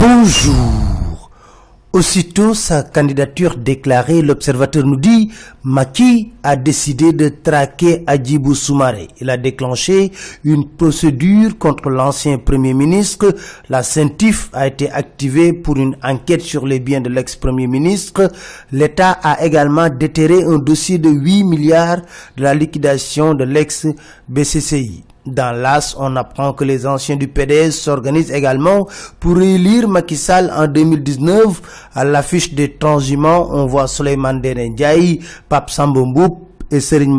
Bonjour. Aussitôt sa candidature déclarée, l'observateur nous dit Maki a décidé de traquer Adjibou Soumaré. Il a déclenché une procédure contre l'ancien premier ministre. La CENTIF a été activée pour une enquête sur les biens de l'ex-premier ministre. L'État a également déterré un dossier de 8 milliards de la liquidation de l'ex-BCCI. Dans l'AS, on apprend que les anciens du PDS s'organisent également pour élire Macky en 2019. À l'affiche des transhumants, on voit Soleiman Ndiaye, Pape et Serigne.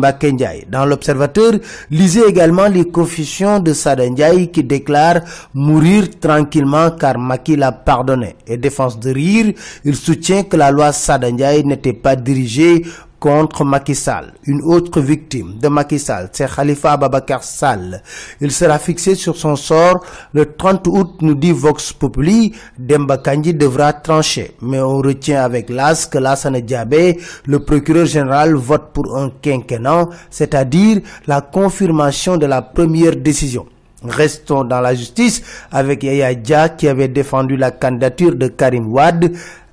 Dans l'Observateur, lisez également les confessions de Sada qui déclare mourir tranquillement car Macky l'a pardonné. Et défense de rire, il soutient que la loi Sada Ndiaye n'était pas dirigée contre Macky Sall. Une autre victime de Macky Sall, c'est Khalifa Ababakar Sall. Il sera fixé sur son sort le 30 août, nous dit Vox Populi. Demba Kandji devra trancher. Mais on retient avec l'as que Lassane Diabé, le procureur général, vote pour un quinquennat, c'est-à-dire la confirmation de la première décision. Restons dans la justice avec Yaya qui avait défendu la candidature de Karim Wad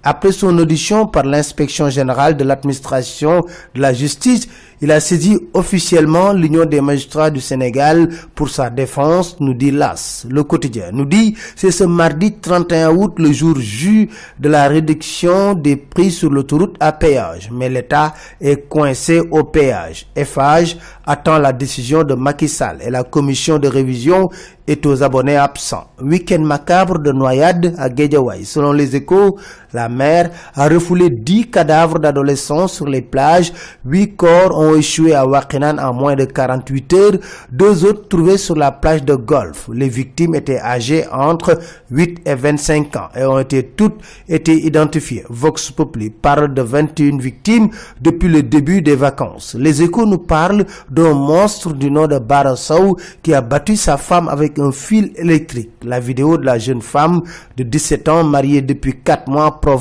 après son audition par l'inspection générale de l'administration de la justice, il a saisi officiellement l'Union des magistrats du Sénégal pour sa défense, nous dit l'AS. Le quotidien nous dit c'est ce mardi 31 août, le jour J de la réduction des prix sur l'autoroute à péage. Mais l'État est coincé au péage. FH attend la décision de Macky Sall et la commission de révision est aux abonnés absents. Week-end macabre de noyade à Guédiawaye. Selon les échos, la a refoulé 10 cadavres d'adolescents sur les plages. 8 corps ont échoué à Wakinan en moins de 48 heures. Deux autres trouvés sur la plage de golf. Les victimes étaient âgées entre 8 et 25 ans et ont été toutes été identifiées. Vox Populi parle de 21 victimes depuis le début des vacances. Les échos nous parlent d'un monstre du nom de Barassou qui a battu sa femme avec un fil électrique. La vidéo de la jeune femme de 17 ans mariée depuis 4 mois provoque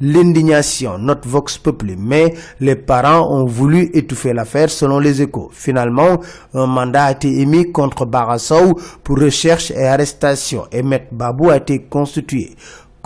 l'indignation. Notre Vox Populi. Mais les parents ont voulu étouffer l'affaire selon les échos. Finalement, un mandat a été émis contre Barassou pour recherche et arrestation. Et Maître Babou a été constitué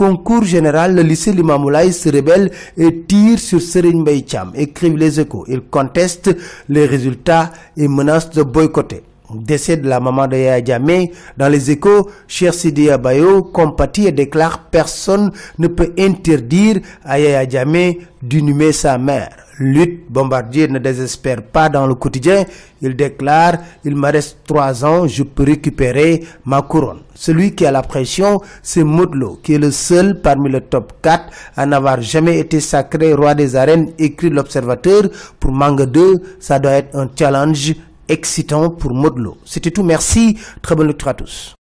concours général, le lycée Limamoulaye se rebelle et tire sur Serigne Mbaye Thiam, écrivent les échos. Il conteste les résultats et menace de boycotter. Décès de la maman de Yaya Diamé, dans les échos, Cher Sidi Abayo compatit et déclare personne ne peut interdire à Yaya Diamé d'inhumer sa mère. Lutte, Bombardier ne désespère pas dans le quotidien. Il déclare, il me reste trois ans, je peux récupérer ma couronne. Celui qui a la pression, c'est Modlo, qui est le seul parmi le top 4 à n'avoir jamais été sacré roi des arènes, écrit l'observateur. Pour Manga 2, ça doit être un challenge excitant pour Modlo. C'était tout, merci, très bonne lecture à tous.